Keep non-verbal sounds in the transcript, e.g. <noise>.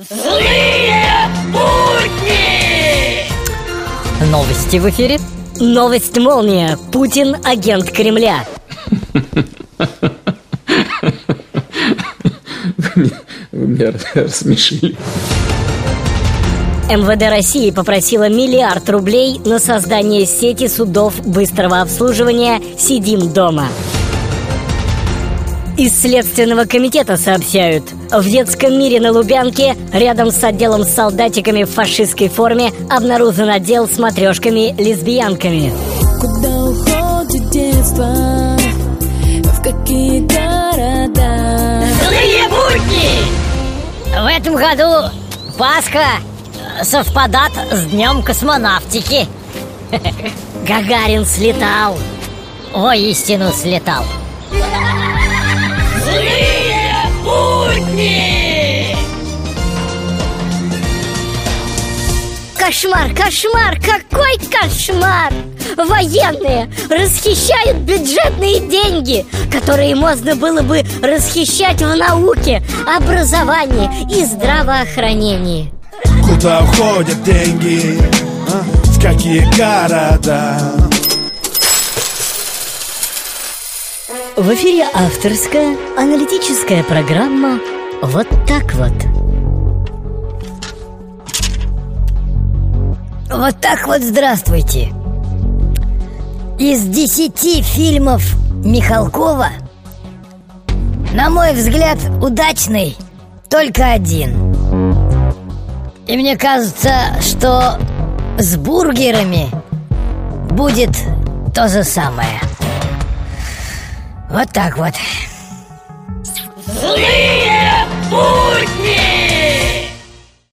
Злые будни! Новости в эфире. Новость молния. Путин агент Кремля. Вы меня рассмешили. МВД России попросила миллиард рублей на создание сети судов быстрого обслуживания «Сидим дома». Из Следственного комитета сообщают, в детском мире на Лубянке, рядом с отделом с солдатиками в фашистской форме, обнаружен отдел с матрешками-лесбиянками. Куда уходит детство? В какие города? Злые будни! В этом году Пасха совпадает с днем космонавтики. <laughs> Гагарин слетал. Воистину слетал. Кошмар, кошмар, какой кошмар! Военные расхищают бюджетные деньги, которые можно было бы расхищать в науке, образовании и здравоохранении. Куда уходят деньги? а? В какие города? В эфире авторская аналитическая программа «Вот так вот». Вот так вот здравствуйте. Из десяти фильмов Михалкова, на мой взгляд, удачный только один. И мне кажется, что с бургерами будет то же самое. Вот так вот.